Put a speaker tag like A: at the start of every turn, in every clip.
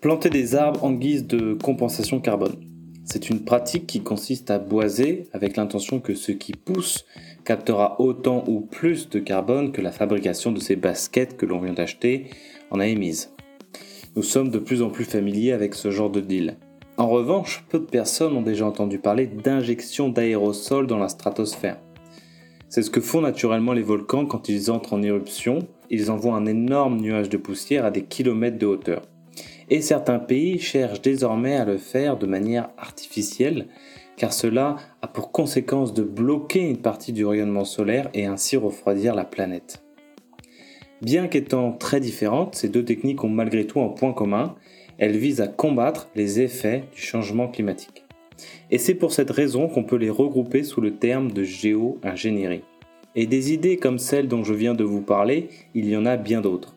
A: Planter des arbres en guise de compensation carbone. C'est une pratique qui consiste à boiser avec l'intention que ce qui pousse captera autant ou plus de carbone que la fabrication de ces baskets que l'on vient d'acheter en a émise. Nous sommes de plus en plus familiers avec ce genre de deal. En revanche, peu de personnes ont déjà entendu parler d'injection d'aérosols dans la stratosphère. C'est ce que font naturellement les volcans quand ils entrent en éruption, ils envoient un énorme nuage de poussière à des kilomètres de hauteur et certains pays cherchent désormais à le faire de manière artificielle, car cela a pour conséquence de bloquer une partie du rayonnement solaire et ainsi refroidir la planète. Bien qu'étant très différentes, ces deux techniques ont malgré tout un point commun, elles visent à combattre les effets du changement climatique. Et c'est pour cette raison qu'on peut les regrouper sous le terme de géo-ingénierie. Et des idées comme celles dont je viens de vous parler, il y en a bien d'autres.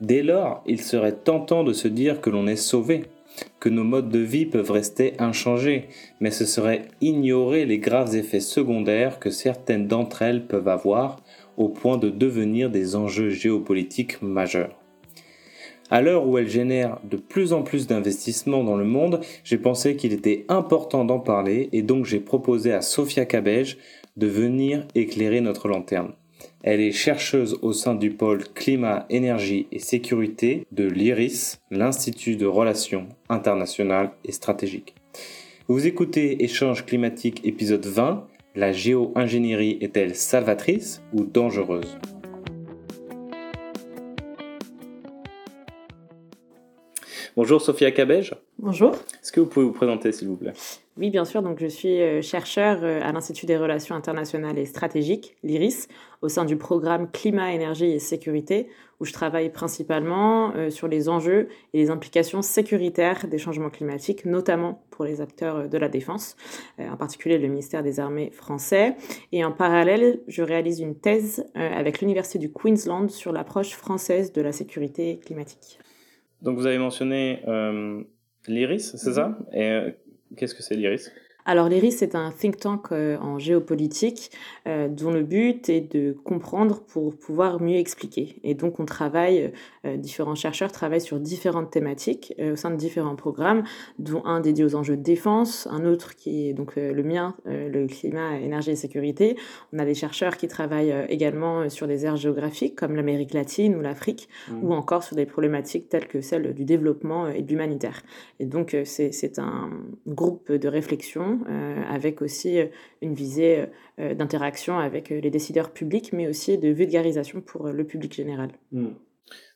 A: Dès lors, il serait tentant de se dire que l'on est sauvé, que nos modes de vie peuvent rester inchangés, mais ce serait ignorer les graves effets secondaires que certaines d'entre elles peuvent avoir au point de devenir des enjeux géopolitiques majeurs. À l'heure où elles génèrent de plus en plus d'investissements dans le monde, j'ai pensé qu'il était important d'en parler et donc j'ai proposé à Sophia Cabège de venir éclairer notre lanterne. Elle est chercheuse au sein du pôle climat, énergie et sécurité de l'IRIS, l'Institut de relations internationales et stratégiques. Vous écoutez Échange climatique épisode 20. La géo-ingénierie est-elle salvatrice ou dangereuse? Bonjour Sophia Cabège.
B: Bonjour.
A: Est-ce que vous pouvez vous présenter s'il vous plaît?
B: Oui, bien sûr. Donc, je suis euh, chercheur euh, à l'Institut des relations internationales et stratégiques, l'IRIS, au sein du programme Climat, énergie et sécurité, où je travaille principalement euh, sur les enjeux et les implications sécuritaires des changements climatiques, notamment pour les acteurs de la défense, en particulier le ministère des Armées français. Et en parallèle, je réalise une thèse avec l'Université du Queensland sur l'approche française de la sécurité climatique.
A: Donc vous avez mentionné euh, l'IRIS, c'est ça? Mhm. Et euh, qu'est-ce que c'est l'IRIS?
B: Alors l'IRIS, c'est un think tank euh, en géopolitique euh, dont le but est de comprendre pour pouvoir mieux expliquer. Et donc on travaille, euh, différents chercheurs travaillent sur différentes thématiques au sein de différents programmes, dont un dédié aux enjeux de défense, un autre qui est donc le mien, le climat, énergie et sécurité. On a des chercheurs qui travaillent également sur des aires géographiques comme l'Amérique latine ou l'Afrique, mmh. ou encore sur des problématiques telles que celles du développement et de l'humanitaire. Et donc c'est un groupe de réflexion euh, avec aussi euh, une visée euh, d'interaction avec les décideurs publics, mais aussi de vulgarisation pour le public général.
A: Hmm.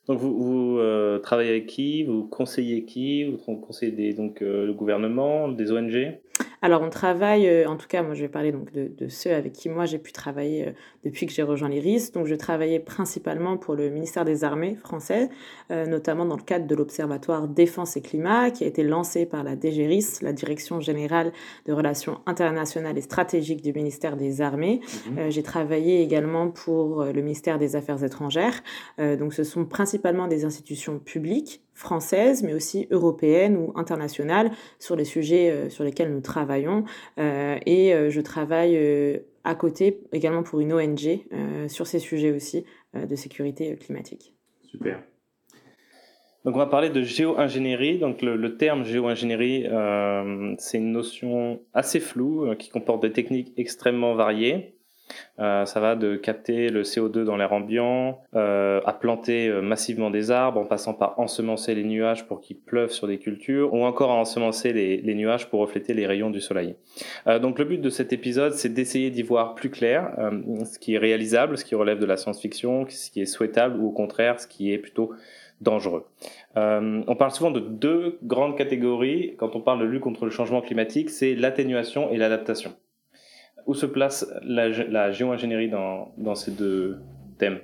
A: Donc vous, travaillez avec qui? Vous conseillez qui? Vous conseillez donc, le gouvernement, des ONG
B: alors on travaille, euh, en tout cas moi je vais parler donc de, ceux avec qui moi j'ai pu travailler euh, depuis que j'ai rejoint l'IRIS. Donc je travaillais principalement pour le ministère des Armées français, euh, notamment dans le cadre de l'Observatoire Défense et Climat qui a été lancé par la DGRIS, la Direction générale de relations internationales et stratégiques du ministère des Armées. Mhm. j'ai travaillé également pour le ministère des Affaires étrangères. donc ce sont principalement des institutions publiques française, mais aussi européenne ou internationale sur les sujets sur lesquels nous travaillons. Euh, et euh, je travaille à côté également pour une ONG sur ces sujets aussi de sécurité climatique.
A: Super. Donc on va parler de géo-ingénierie. Donc le terme géo-ingénierie, c'est une notion assez floue qui comporte des techniques extrêmement variées. Euh, ça va de capter le CO2 dans l'air ambiant, euh, à planter euh, massivement des arbres, en passant par ensemencer les nuages pour qu'ils pleuvent sur des cultures, ou encore à ensemencer les, nuages pour refléter les rayons du soleil. Euh, donc le but de cet épisode, c'est d'essayer d'y voir plus clair, euh, ce qui est réalisable, ce qui relève de la science-fiction, ce qui est souhaitable, ou au contraire, ce qui est plutôt dangereux. Euh, on parle souvent de deux grandes catégories quand on parle de lutte contre le changement climatique, c'est l'atténuation et l'adaptation. Où se place la, la géo-ingénierie dans, dans, ces deux thèmes?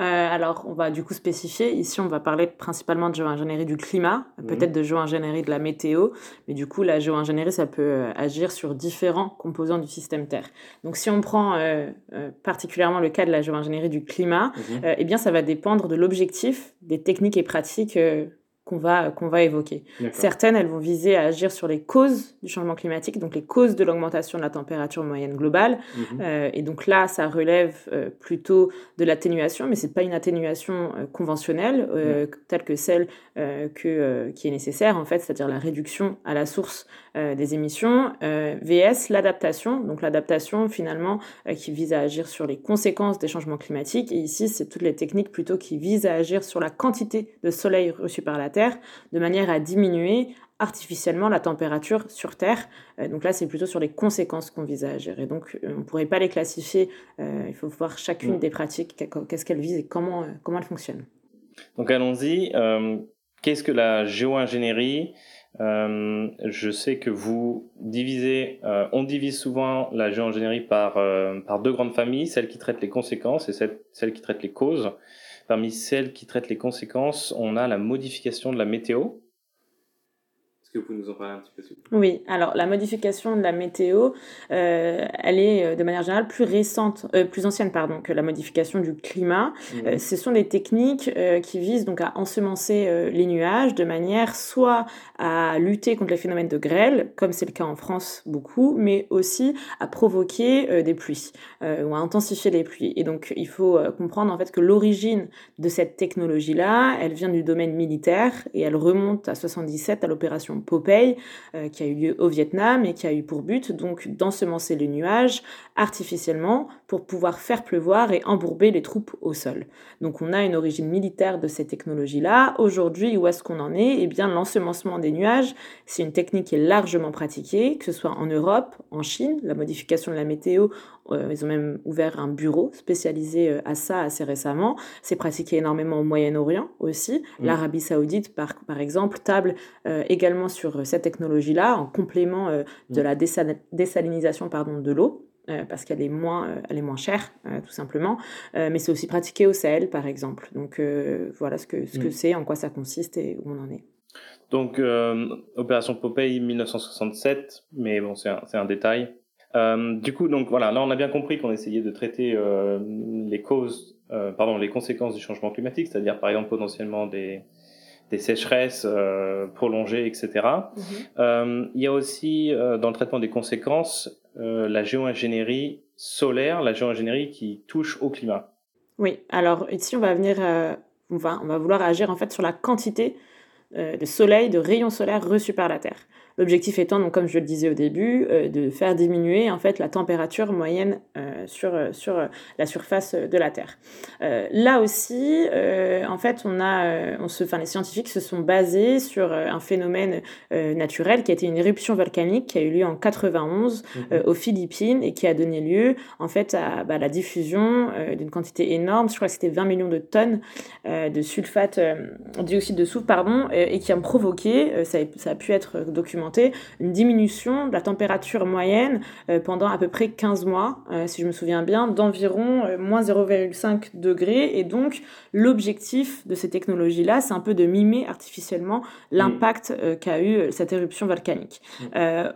B: Euh, alors, on va du coup spécifier. Ici, on va parler principalement de géo-ingénierie du climat, mhm. peut-être de géo-ingénierie de la météo, mais du coup, la géo-ingénierie, ça peut euh, agir sur différents composants du système Terre. Donc, si on prend euh, particulièrement le cas de la géo-ingénierie du climat, mhm. eh bien, ça va dépendre de l'objectif, des techniques et pratiques qu'on va, qu'on va évoquer. Certaines, elles vont viser à agir sur les causes du changement climatique, donc les causes de l'augmentation de la température moyenne globale. Mhm. Euh, et donc là, ça relève euh, plutôt de l'atténuation, mais c'est pas une atténuation euh, conventionnelle telle que celle que, qui est nécessaire, en fait, c'est-à-dire la réduction à la source des émissions, VS l'adaptation, donc l'adaptation finalement qui vise à agir sur les conséquences des changements climatiques. Et ici, c'est toutes les techniques plutôt qui visent à agir sur la quantité de soleil reçu par la Terre de manière à diminuer artificiellement la température sur Terre. Euh, donc là, c'est plutôt sur les conséquences qu'on vise à gérer. Donc euh, on ne pourrait pas les classifier. Euh, il faut voir chacune des pratiques, qu'est-ce qu'elles visent et comment, comment elles fonctionnent.
A: Donc allons-y. Qu'est-ce que la géo-ingénierie? Je sais que vous divisez, on divise souvent la géo-ingénierie par, par deux grandes familles, celle qui traite les conséquences et celle, celle qui traite les causes. Parmi celles qui traitent les conséquences, on a la modification de la météo. Est-ce que vous pouvez nous en parler un petit peu
B: Oui, alors la modification de la météo, euh, elle est euh, de manière générale plus récente, euh, plus ancienne pardon, que la modification du climat. Mhm. ce sont des techniques qui visent donc à ensemencer les nuages de manière soit à lutter contre les phénomènes de grêle, comme c'est le cas en France beaucoup, mais aussi à provoquer des pluies ou à intensifier les pluies. Et donc il faut comprendre en fait que l'origine de cette technologie-là, elle vient du domaine militaire et elle remonte à 77 à l'opération Popeye, euh, qui a eu lieu au Vietnam et qui a eu pour but donc d'ensemencer les nuages artificiellement pour pouvoir faire pleuvoir et embourber les troupes au sol. Donc on a une origine militaire de ces technologies-là. Aujourd'hui, où est-ce qu'on en est? Eh bien, l'ensemencement des nuages, c'est une technique qui est largement pratiquée, que ce soit en Europe, en Chine, la modification de la météo, ils ont même ouvert un bureau spécialisé euh, à ça assez récemment. C'est pratiqué énormément au Moyen-Orient aussi. Mmh. L'Arabie saoudite, par, par exemple, table euh, également sur cette technologie-là en complément de mmh. la désalinisation pardon, de l'eau. parce qu'elle est moins, elle est moins chère, tout simplement. mais c'est aussi pratiqué au Sahel, par exemple. Donc voilà ce que ce que mmh. c'est, en quoi ça consiste et où on en est.
A: Donc opération Popeye 1967, mais bon c'est un, un, détail. Euh, du coup, donc voilà, là on a bien compris qu'on essayait de traiter euh, les causes, euh, pardon, les conséquences du changement climatique, c'est-à-dire par exemple potentiellement des, des sécheresses prolongées, etc. Mhm. Il y a aussi dans le traitement des conséquences la géo-ingénierie solaire, la géo-ingénierie qui touche au climat.
B: Oui, alors ici on va venir, on va, on va vouloir agir en fait sur la quantité de soleil, de rayons solaires reçus par la Terre. L'objectif étant, donc, comme je le disais au début, euh, de faire diminuer en fait la température moyenne euh, sur, euh, sur la surface de la Terre. là aussi, en fait, on a, on se, enfin, les scientifiques se sont basés sur un phénomène naturel qui a été une éruption volcanique qui a eu lieu en 91 mhm. aux Philippines et qui a donné lieu en fait à bah, la diffusion d'une quantité énorme, je crois que c'était 20 millions de tonnes de sulfate, dioxyde de soufre, pardon, et qui ont provoqué, ça ça a pu être documenté une diminution de la température moyenne euh, pendant à peu près 15 mois, euh, si je me souviens bien, d'environ euh, moins 0,5 degrés. Et donc, l'objectif de ces technologies-là, c'est un peu de mimer artificiellement l'impact qu'a eu cette éruption volcanique.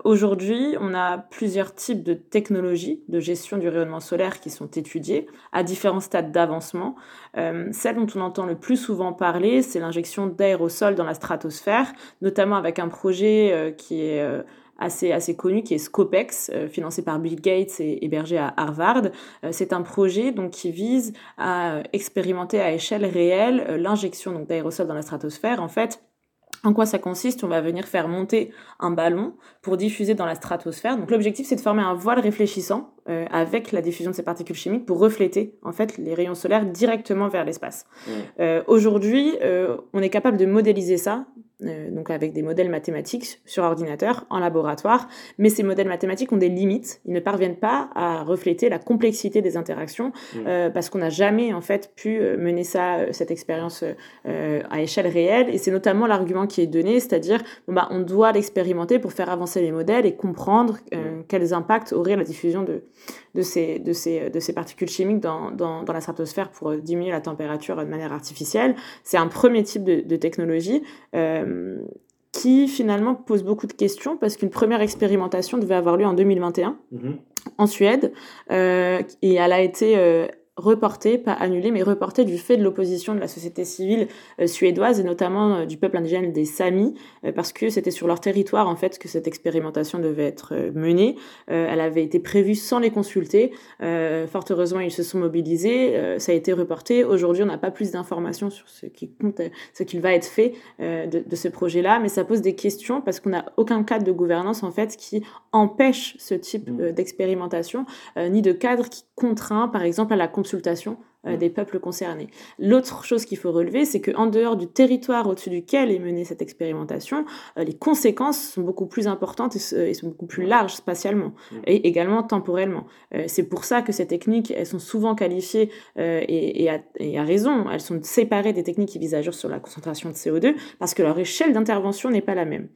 B: Aujourd'hui, on a plusieurs types de technologies de gestion du rayonnement solaire qui sont étudiées à différents stades d'avancement. Celle dont on entend le plus souvent parler, c'est l'injection d'aérosols dans la stratosphère, notamment avec un projet qui est euh, assez, assez connu, qui est Scopex, euh, financé par Bill Gates et hébergé à Harvard. Euh, c'est un projet donc, qui vise à expérimenter à échelle réelle l'injection d'aérosols dans la stratosphère. En fait, en quoi ça consiste? On va venir faire monter un ballon pour diffuser dans la stratosphère. Donc l'objectif c'est de former un voile réfléchissant avec la diffusion de ces particules chimiques pour refléter en fait les rayons solaires directement vers l'espace. Mmh. Aujourd'hui, on est capable de modéliser ça euh, donc avec des modèles mathématiques sur ordinateur en laboratoire, mais ces modèles mathématiques ont des limites. Ils ne parviennent pas à refléter la complexité des interactions mmh. euh, parce qu'on n'a jamais en fait pu euh, mener ça, cette expérience à échelle réelle. Et c'est notamment l'argument qui est donné, c'est-à-dire bon, bah, on doit l'expérimenter pour faire avancer les modèles et comprendre mmh. quels impacts aurait la diffusion de, de, ces, de, ces, de ces particules chimiques dans, dans, dans, la stratosphère pour diminuer la température de manière artificielle. C'est un premier type de, de technologie. Euh, qui finalement pose beaucoup de questions parce qu'une première expérimentation devait avoir lieu en 2021 mhm. en Suède euh, et elle a été euh, reporté, pas annulé, mais reporté du fait de l'opposition de la société civile euh, suédoise et notamment euh, du peuple indigène des Samis, euh, parce que c'était sur leur territoire en fait que cette expérimentation devait être menée. elle avait été prévue sans les consulter. fort heureusement, ils se sont mobilisés. ça a été reporté. Aujourd'hui, on n'a pas plus d'informations sur ce qui compte, ce qu'il va être fait de, de, ce projet-là, mais ça pose des questions parce qu'on n'a aucun cadre de gouvernance en fait qui empêche ce type mmh. d'expérimentation, ni de cadre qui contraint, par exemple, à la consultation euh, mm. des peuples concernés. L'autre chose qu'il faut relever, c'est qu'en dehors du territoire au-dessus duquel est menée cette expérimentation, euh, les conséquences sont beaucoup plus importantes et, sont beaucoup plus larges spatialement mm. et également temporellement. Euh, c'est pour ça que ces techniques, elles sont souvent qualifiées et, à, raison, elles sont séparées des techniques qui visent à agir sur la concentration de CO2 parce que leur échelle d'intervention n'est pas la même.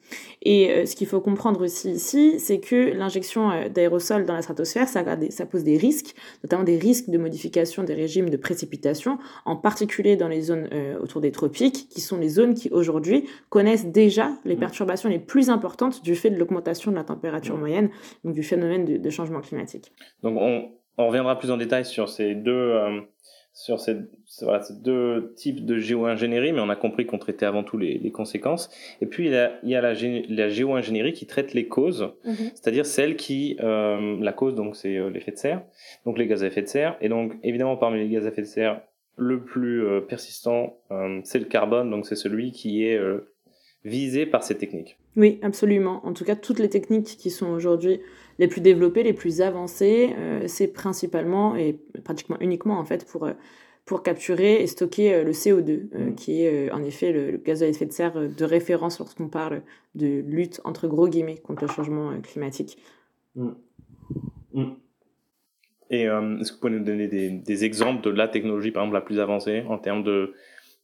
B: Et ce qu'il faut comprendre aussi ici, c'est que l'injection d'aérosols dans la stratosphère, ça, ça pose des risques, notamment des risques de modification des régimes de précipitations, en particulier dans les zones euh, autour des tropiques, qui sont les zones qui aujourd'hui connaissent déjà les mm. perturbations les plus importantes du fait de l'augmentation de la température mm. moyenne, donc du phénomène de, changement climatique.
A: Donc on, reviendra plus en détail sur ces deux, euh, sur ces, voilà, ces, deux types de géo-ingénierie, mais on a compris qu'on traitait avant tout les, les, conséquences. Et puis il y a, il y a la, la géo-ingénierie qui traite les causes, mm-hmm. c'est-à-dire celle qui, euh, la cause donc c'est l'effet de serre, donc les gaz à effet de serre. Et donc, évidemment, parmi les gaz à effet de serre, le plus euh, persistant, euh, c'est le carbone, donc c'est celui qui est euh, visé par ces techniques.
B: Oui, absolument. En tout cas, toutes les techniques qui sont aujourd'hui les plus développées, les plus avancées, c'est principalement et pratiquement uniquement en fait pour pour capturer et stocker le CO2, mmh. qui est en effet le, gaz à effet de serre de référence lorsqu'on parle de lutte entre gros guillemets contre le changement climatique. Mmh.
A: Mmh. Et euh, est-ce que vous pouvez nous donner des, des, exemples de la technologie, par exemple, la plus avancée en termes de,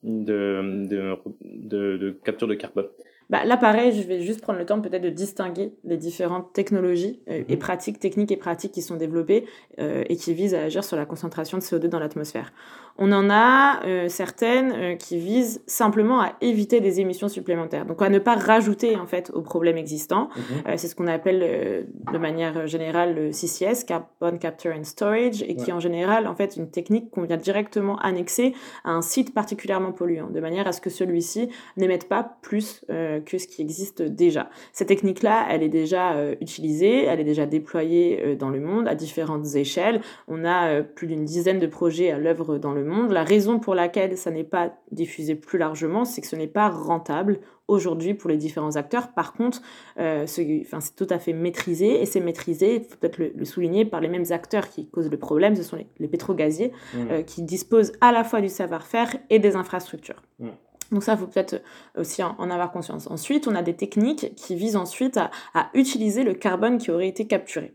A: de, de, de, de capture de carbone?
B: Bah, là, pareil, je vais juste prendre le temps peut-être de distinguer les différentes technologies euh, et mhm. pratiques, techniques et pratiques qui sont développées euh, et qui visent à agir sur la concentration de CO2 dans l'atmosphère. On en a euh, certaines euh, qui visent simplement à éviter des émissions supplémentaires, donc à ne pas rajouter en fait aux problèmes existants. Mhm. Euh, c'est ce qu'on appelle de manière générale le CCS, Carbon Capture and Storage, et qui est en général en fait une technique qu'on vient directement annexer à un site particulièrement polluant, de manière à ce que celui-ci n'émette pas plus que ce qui existe déjà. Cette technique-là, elle est déjà utilisée, elle est déjà déployée dans le monde à différentes échelles. On a plus d'une dizaine de projets à l'œuvre dans le monde. La raison pour laquelle ça n'est pas diffusé plus largement, c'est que ce n'est pas rentable aujourd'hui pour les différents acteurs. Par contre, euh, c'est tout à fait maîtrisé et c'est maîtrisé, il faut peut-être le, souligner, par les mêmes acteurs qui causent le problème, ce sont les, les pétrogaziers mmh. euh, qui disposent à la fois du savoir-faire et des infrastructures. Mmh. Donc ça, il faut peut-être aussi en, avoir conscience. Ensuite, on a des techniques qui visent ensuite à utiliser le carbone qui aurait été capturé.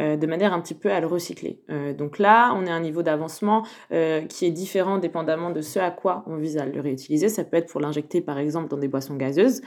B: Euh, de manière un petit peu à le recycler. Euh, donc là, on est à un niveau d'avancement euh, qui est différent dépendamment de ce à quoi on vise à le réutiliser. Ça peut être pour l'injecter par exemple dans des boissons gazeuses,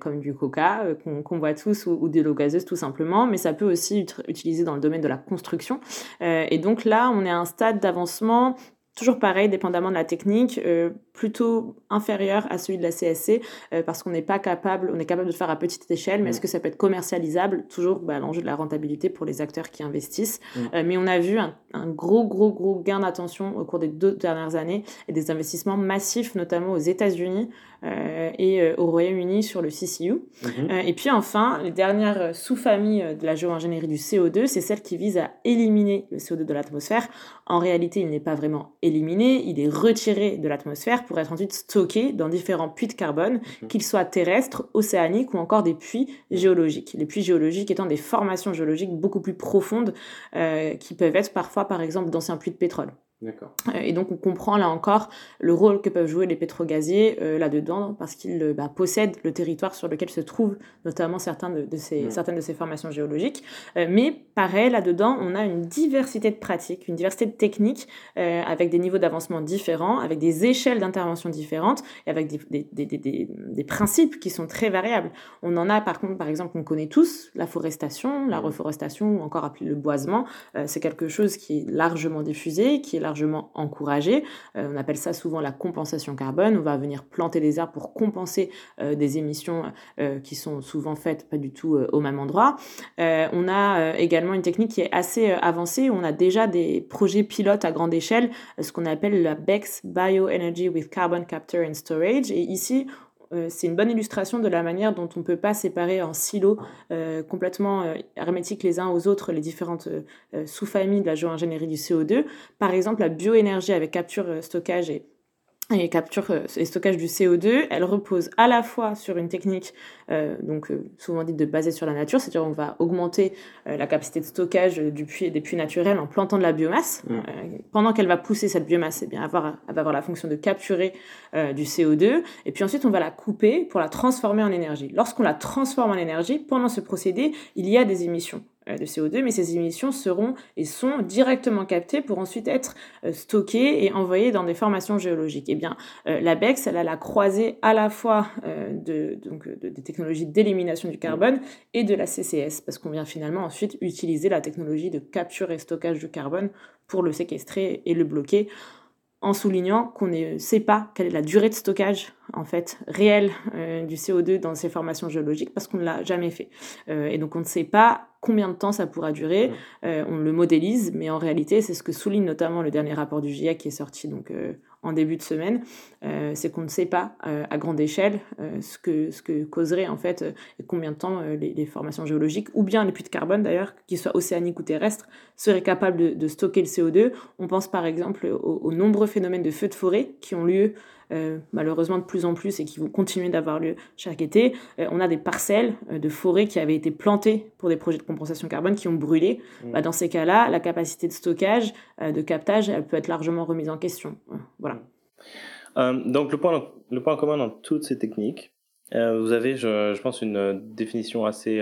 B: comme du coca qu'on voit tous, ou, ou, de l'eau gazeuse tout simplement, mais ça peut aussi être utilisé dans le domaine de la construction. et donc là, on est à un stade d'avancement toujours pareil, dépendamment de la technique, euh, plutôt inférieur à celui de la CSC, euh, parce qu'on n'est pas capable, on est capable de le faire à petite échelle, mais est-ce que ça peut être commercialisable? Toujours bah, l'enjeu de la rentabilité pour les acteurs qui investissent. Euh, mais on a vu un, gros, gros, gros gain d'attention au cours des deux dernières années et des investissements massifs, notamment aux États-Unis et au Royaume-Uni sur le CCU. Mhm. et puis enfin, les dernières sous-familles de la géo-ingénierie du CO2, c'est celle qui vise à éliminer le CO2 de l'atmosphère. En réalité, il n'est pas vraiment éliminé il est retiré de l'atmosphère pour être ensuite stocké dans différents puits de carbone, mhm. qu'ils soient terrestres, océaniques ou encore des puits géologiques. Les puits géologiques étant des formations géologiques beaucoup plus profondes euh, qui peuvent être parfois par exemple d'anciens puits de pétrole. Euh, et donc on comprend là encore le rôle que peuvent jouer les pétrogaziers euh, là-dedans parce qu'ils euh, bah, possèdent le territoire sur lequel se trouvent notamment certains de, ces, certaines de ces formations géologiques. mais pareil, là-dedans, on a une diversité de pratiques, une diversité de techniques avec des niveaux d'avancement différents, avec des échelles d'intervention différentes et avec des, des, des, des, principes qui sont très variables. On en a par contre, par exemple, qu'on connaît tous, la forestation, la reforestation ou encore appelé le boisement. c'est quelque chose qui est largement diffusé, qui est largement encouragé. on appelle ça souvent la compensation carbone. On va venir planter des arbres pour compenser des émissions qui sont souvent faites pas du tout au même endroit. on a également une technique qui est assez avancée. On a déjà des projets pilotes à grande échelle, ce qu'on appelle la BEX, Bioenergy with Carbon Capture and Storage. Et ici, euh, c'est une bonne illustration de la manière dont on ne peut pas séparer en silos euh, complètement euh, hermétiques les uns aux autres les différentes sous-familles de la géo-ingénierie du CO2. Par exemple, la bioénergie avec capture, stockage et et capture euh, et stockage du CO2, elle repose à la fois sur une technique, euh, donc euh, souvent dite de basée sur la nature, c'est-à-dire on va augmenter la capacité de stockage du puits, des puits naturels en plantant de la biomasse. Mmh. pendant qu'elle va pousser cette biomasse, eh bien, avoir, elle va avoir la fonction de capturer du CO2, et puis ensuite on va la couper pour la transformer en énergie. Lorsqu'on la transforme en énergie, pendant ce procédé, il y a des émissions. Euh, de CO2, mais ces émissions seront et sont directement captées pour ensuite être euh, stockées et envoyées dans des formations géologiques. Eh bien, euh, la BEX, elle a la croisée à la fois de, des technologies d'élimination du carbone et de la CCS, parce qu'on vient finalement ensuite utiliser la technologie de capture et stockage du carbone pour le séquestrer et le bloquer en soulignant qu'on ne sait pas quelle est la durée de stockage en fait réelle du CO2 dans ces formations géologiques parce qu'on ne l'a jamais fait. et donc on ne sait pas combien de temps ça pourra durer. Euh, on le modélise, mais en réalité, c'est ce que souligne notamment le dernier rapport du GIEC qui est sorti donc euh, en début de semaine, euh, c'est qu'on ne sait pas à grande échelle ce que ce que causerait en fait et combien de temps les, formations géologiques ou bien les puits de carbone d'ailleurs, qu'ils soient océaniques ou terrestres, seraient capables de, stocker le CO2. On pense par exemple aux nombreux phénomènes de feux de forêt qui ont lieu euh, malheureusement de plus en plus et qui vont continuer d'avoir lieu chaque été. Euh, on a des parcelles euh, de forêts qui avaient été plantées pour des projets de compensation carbone qui ont brûlé. Mmh. Bah, dans ces cas-là, la capacité de stockage, de captage, elle peut être largement remise en question. voilà.
A: donc le point, le point commun dans toutes ces techniques, vous avez, je, pense, une définition assez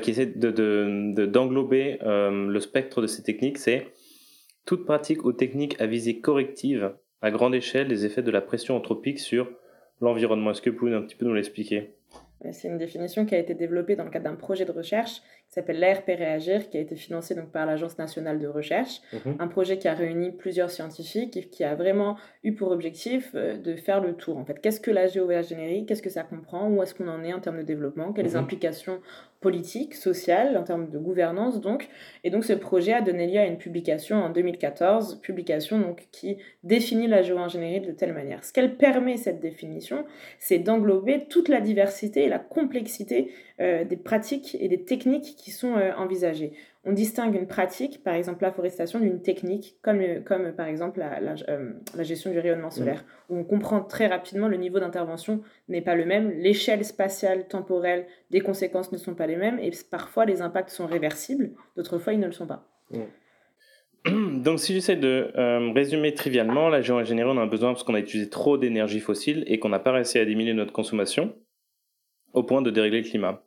A: qui essaie de, d'englober le spectre de ces techniques, c'est toute pratique ou technique à visée corrective à grande échelle les effets de la pression anthropique sur l'environnement. Est-ce que vous pouvez un petit peu nous l'expliquer?
B: C'est une définition qui a été développée dans le cadre d'un projet de recherche qui s'appelle l'ARP Réagir, qui a été financé donc par l'Agence nationale de recherche. Mhm. Un projet qui a réuni plusieurs scientifiques et qui a vraiment eu pour objectif euh, de faire le tour. En fait, qu'est-ce que la géo-ingénierie Qu'est-ce que ça comprend? Où est-ce qu'on en est en termes de développement? Quelles mhm. implications politique, sociale, en termes de gouvernance donc? Et donc ce projet a donné lieu à une publication en 2014, publication donc qui définit la géo-ingénierie de telle manière. Ce qu'elle permet cette définition, c'est d'englober toute la diversité et la complexité euh, des pratiques et des techniques qui sont euh, envisagées on distingue une pratique, par exemple la forestation, d'une technique, comme, euh, comme par exemple la, gestion du rayonnement mmh. solaire, où on comprend très rapidement le niveau d'intervention n'est pas le même, l'échelle spatiale, temporelle des conséquences ne sont pas les mêmes, et parfois les impacts sont réversibles, d'autres fois ils ne le sont pas.
A: Mmh. Donc si j'essaie de euh, résumer trivialement, la géo-ingénierie, on a besoin parce qu'on a utilisé trop d'énergie fossile et qu'on n'a pas réussi à diminuer notre consommation au point de dérégler le climat.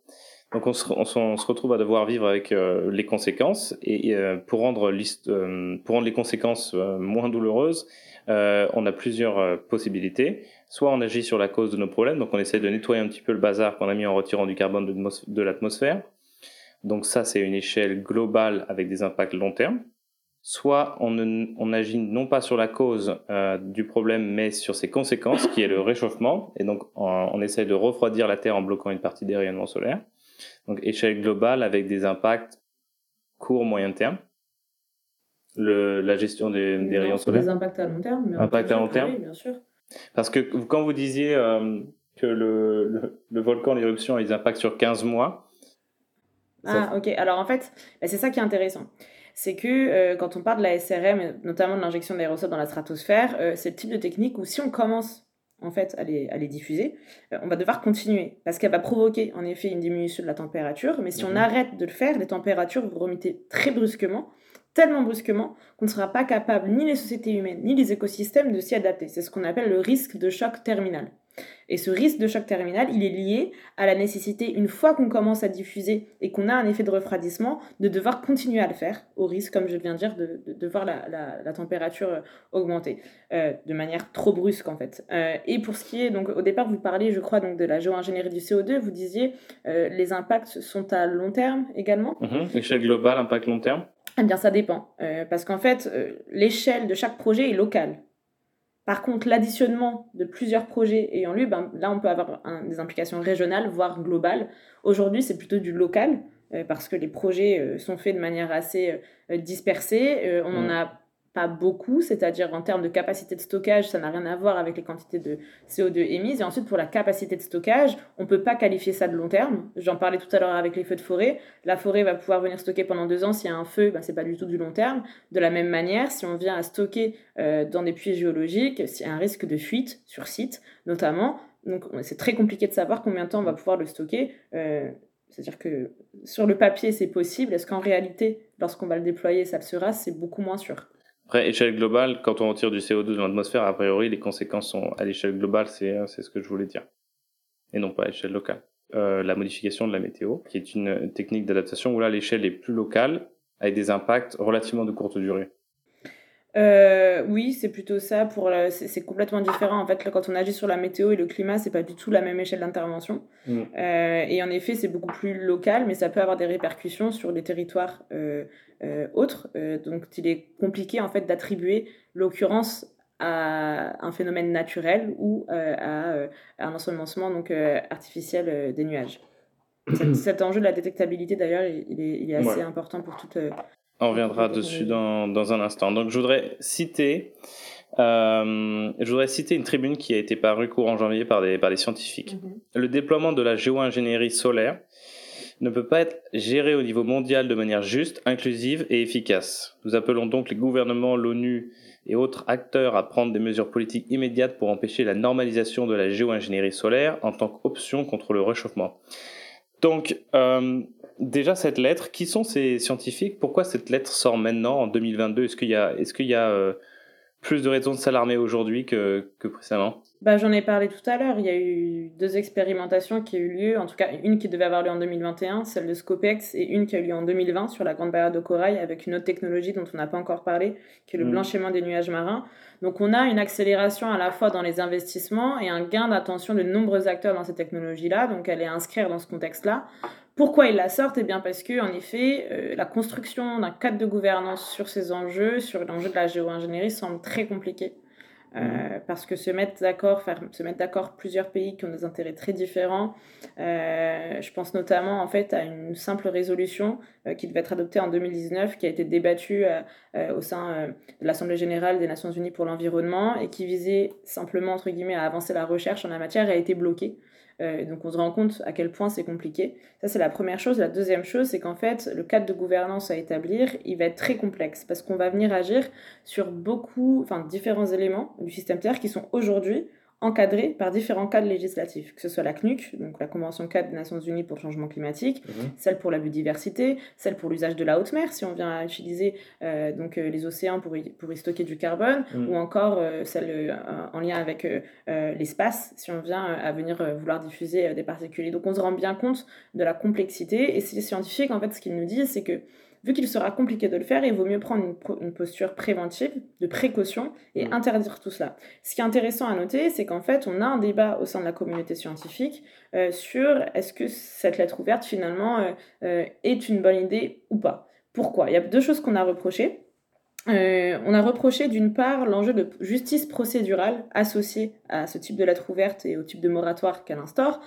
A: Donc on se, retrouve à devoir vivre avec euh, les conséquences et, euh, pour, rendre euh, pour rendre les conséquences moins douloureuses, on a plusieurs possibilités. Soit on agit sur la cause de nos problèmes, donc on essaie de nettoyer un petit peu le bazar qu'on a mis en retirant du carbone de, l'atmosphère. Donc ça c'est une échelle globale avec des impacts long terme. Soit on, on agit non pas sur la cause du problème mais sur ses conséquences qui est le réchauffement et donc on, on essaie de refroidir la Terre en bloquant une partie des rayonnements solaires. Donc échelle globale avec des impacts court, moyen terme. Le, la gestion des, des rayons solaires.
B: Des impacts à long terme.
A: Mais à long terme.
B: Oui, bien sûr.
A: Parce que quand vous disiez euh, que le, le, volcan, l'éruption a des impacts sur 15 mois.
B: Ah, ok. Alors en fait, bah, c'est ça qui est intéressant. C'est que euh, quand on parle de la SRM, notamment de l'injection d'aérosols dans la stratosphère, euh, c'est le type de technique où si on commence en fait à les, à les diffuser, euh, on va devoir continuer parce qu'elle va provoquer en effet une diminution de la température. Mais si on mhm. arrête de le faire, les températures vont remonter très brusquement, tellement brusquement qu'on ne sera pas capable, ni les sociétés humaines, ni les écosystèmes, de s'y adapter. C'est ce qu'on appelle le risque de choc terminal. Et ce risque de choc terminal, il est lié à la nécessité, une fois qu'on commence à diffuser et qu'on a un effet de refroidissement, de devoir continuer à le faire, au risque, comme je viens de dire, de, de, voir la, la, température euh, augmenter euh, de manière trop brusque en fait. Euh, et pour ce qui est, donc au départ, vous parliez, je crois, donc de la géo-ingénierie du CO2, vous disiez les impacts sont à long terme également.
A: Mmh, échelle globale, impact long terme
B: Eh bien, ça dépend. parce qu'en fait, l'échelle de chaque projet est locale. Par contre, l'additionnement de plusieurs projets ayant lieu, ben, là, on peut avoir des implications régionales, voire globales. Aujourd'hui, c'est plutôt du local, parce que les projets sont faits de manière assez dispersée. on n'en mmh. a pas beaucoup, c'est-à-dire en termes de capacité de stockage, ça n'a rien à voir avec les quantités de CO2 émises. Et ensuite, pour la capacité de stockage, on ne peut pas qualifier ça de long terme. J'en parlais tout à l'heure avec les feux de forêt. La forêt va pouvoir venir stocker pendant deux ans. S'il y a un feu, ben, ce n'est pas du tout du long terme. De la même manière, si on vient à stocker euh, dans des puits géologiques, s'il y a un risque de fuite sur site, notamment, donc c'est très compliqué de savoir combien de temps on va pouvoir le stocker. Euh, c'est-à-dire que sur le papier, c'est possible. Est-ce qu'en réalité, lorsqu'on va le déployer, ça le sera? C'est beaucoup moins sûr.
A: Après, échelle globale, quand on retire du CO2 dans l'atmosphère, a priori, les conséquences sont à l'échelle globale, c'est ce que je voulais dire. Et non pas à l'échelle locale. Euh, la modification de la météo, qui est une technique d'adaptation où là, l'échelle est plus locale, avec des impacts relativement de courte durée.
B: Euh, oui, c'est plutôt ça. Pour c'est complètement différent. En fait, quand on agit sur la météo et le climat, c'est pas du tout la même échelle d'intervention. Mm. Euh, et en effet, c'est beaucoup plus local, mais ça peut avoir des répercussions sur des territoires euh, autres. donc, il est compliqué en fait d'attribuer l'occurrence à un phénomène naturel ou à, un ensemencement donc artificiel des nuages. cet, enjeu de la détectabilité, d'ailleurs, il, est, assez important pour toute
A: on reviendra dessus dans, dans, un instant. Donc je voudrais citer, euh, je voudrais citer une tribune qui a été parue courant janvier par des, par des scientifiques. Mhm. Le déploiement de la géo-ingénierie solaire ne peut pas être géré au niveau mondial de manière juste, inclusive et efficace. Nous appelons donc les gouvernements, l'ONU et autres acteurs à prendre des mesures politiques immédiates pour empêcher la normalisation de la géo-ingénierie solaire en tant qu'option contre le réchauffement. Donc, euh, déjà cette lettre, qui sont ces scientifiques? Pourquoi cette lettre sort maintenant en 2022 Est-ce qu'il y a, est-ce qu'il y a euh, plus de raisons de s'alarmer aujourd'hui que, que précédemment?
B: Bah, J'en ai parlé tout à l'heure. Il y a eu deux expérimentations qui ont eu lieu, en tout cas une qui devait avoir lieu en 2021, celle de Scopex, et une qui a eu lieu en 2020 sur la Grande Barrière de Corail avec une autre technologie dont on n'a pas encore parlé, qui est le mm. blanchiment des nuages marins. Donc on a une accélération à la fois dans les investissements et un gain d'attention de nombreux acteurs dans ces technologies-là. Donc elle est à inscrire dans ce contexte-là. Pourquoi ils la sortent? Eh bien parce que, en effet, euh, la construction d'un cadre de gouvernance sur ces enjeux, sur l'enjeu de la géo-ingénierie, semble très compliquée. Euh, mmh. parce que se mettre d'accord, faire se mettre d'accord plusieurs pays qui ont des intérêts très différents. Euh, je pense notamment en fait à une simple résolution qui devait être adoptée en 2019, qui a été débattue au sein de l'Assemblée générale des Nations Unies pour l'environnement et qui visait simplement entre guillemets à avancer la recherche en la matière, a été bloquée. Euh, donc on se rend compte à quel point c'est compliqué. Ça c'est la première chose. La deuxième chose, c'est qu'en fait, le cadre de gouvernance à établir, il va être très complexe parce qu'on va venir agir sur beaucoup, enfin différents éléments du système Terre qui sont aujourd'hui encadrés par différents cadres législatifs, que ce soit la CNUC, donc la Convention cadre des Nations Unies pour le changement climatique, mhm. celle pour la biodiversité, celle pour l'usage de la haute mer, si on vient à utiliser euh, donc, euh, les océans pour y, pour y stocker du carbone, mhm. ou encore euh, celle en lien avec l'espace, si on vient à venir vouloir diffuser des particules. Donc on se rend bien compte de la complexité, et ces scientifiques, en fait, ce qu'ils nous disent, c'est que vu qu'il sera compliqué de le faire, il vaut mieux prendre une, posture préventive, de précaution, et mm. interdire tout cela. Ce qui est intéressant à noter, c'est qu'en fait, on a un débat au sein de la communauté scientifique euh, sur est-ce que cette lettre ouverte, finalement, euh, euh, est une bonne idée ou pas. Pourquoi? Il y a deux choses qu'on a reprochées. on a reproché d'une part l'enjeu de justice procédurale associé à ce type de lettre ouverte et au type de moratoire qu'elle instaure.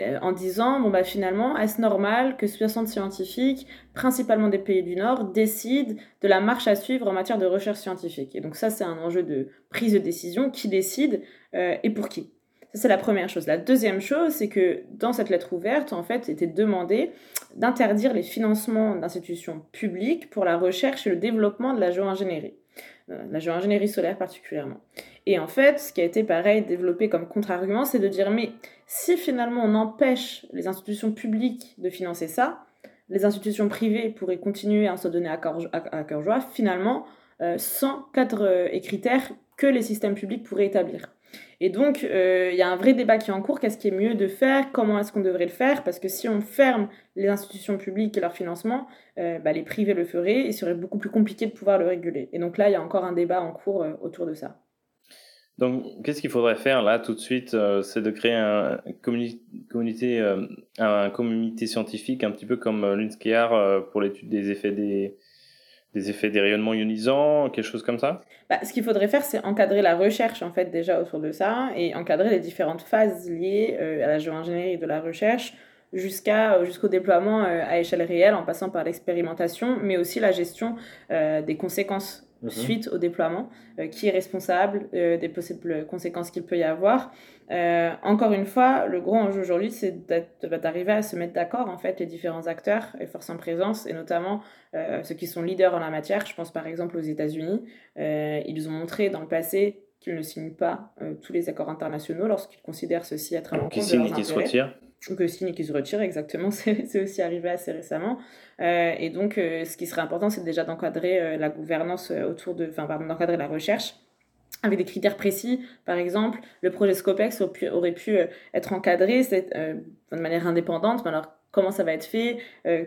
B: Euh, en disant bon bah finalement est-ce normal que 60 scientifiques, principalement des pays du Nord, décident de la marche à suivre en matière de recherche scientifique? Et donc ça c'est un enjeu de prise de décision, qui décide euh, et pour qui? Ça, c'est la première chose. La deuxième chose, c'est que dans cette lettre ouverte, en fait, était demandé d'interdire les financements d'institutions publiques pour la recherche et le développement de la géo-ingénierie, euh, la géo-ingénierie solaire particulièrement. Et en fait, ce qui a été pareil développé comme contre-argument, c'est de dire mais si finalement on empêche les institutions publiques de financer ça, les institutions privées pourraient continuer à se donner à cœur, joie, finalement, euh, sans cadre euh, et critères que les systèmes publics pourraient établir. Et donc, euh, il y a un vrai débat qui est en cours. Qu'est-ce qui est mieux de faire Comment est-ce qu'on devrait le faire Parce que si on ferme les institutions publiques et leur financement, bah, les privés le feraient et il serait beaucoup plus compliqué de pouvoir le réguler. Et donc là, il y a encore un débat en cours autour de ça.
A: Donc, qu'est-ce qu'il faudrait faire là tout de suite euh, C'est de créer un communauté, euh, un comité scientifique, un petit peu comme euh, l'UNSCEAR pour l'étude des effets des, des effets des rayonnements ionisants, quelque chose comme ça?
B: Bah, Ce qu'il faudrait faire, c'est encadrer la recherche en fait déjà autour de ça et encadrer les différentes phases liées à la géo-ingénierie de la recherche jusqu'à jusqu'au déploiement à échelle réelle en passant par l'expérimentation, mais aussi la gestion des conséquences Mhm. suite au déploiement, euh, qui est responsable euh, des possibles conséquences qu'il peut y avoir. Euh, encore une fois, le gros enjeu aujourd'hui, c'est d'arriver à se mettre d'accord, en fait, les différents acteurs et forces en présence, et notamment ceux qui sont leaders en la matière. Je pense par exemple aux États-Unis. ils ont montré dans le passé qu'ils ne signent pas tous les accords internationaux lorsqu'ils considèrent ceci être un
A: Donc, ils signent et retirent
B: que signe et qu'ils se retirent, exactement, c'est aussi arrivé assez récemment. Euh, et donc, euh, ce qui serait important, c'est déjà d'encadrer euh, la gouvernance autour de, enfin, pardon, d'encadrer la recherche avec des critères précis. Par exemple, le projet Scopex aurait pu, être encadré de manière indépendante, mais alors comment ça va être fait,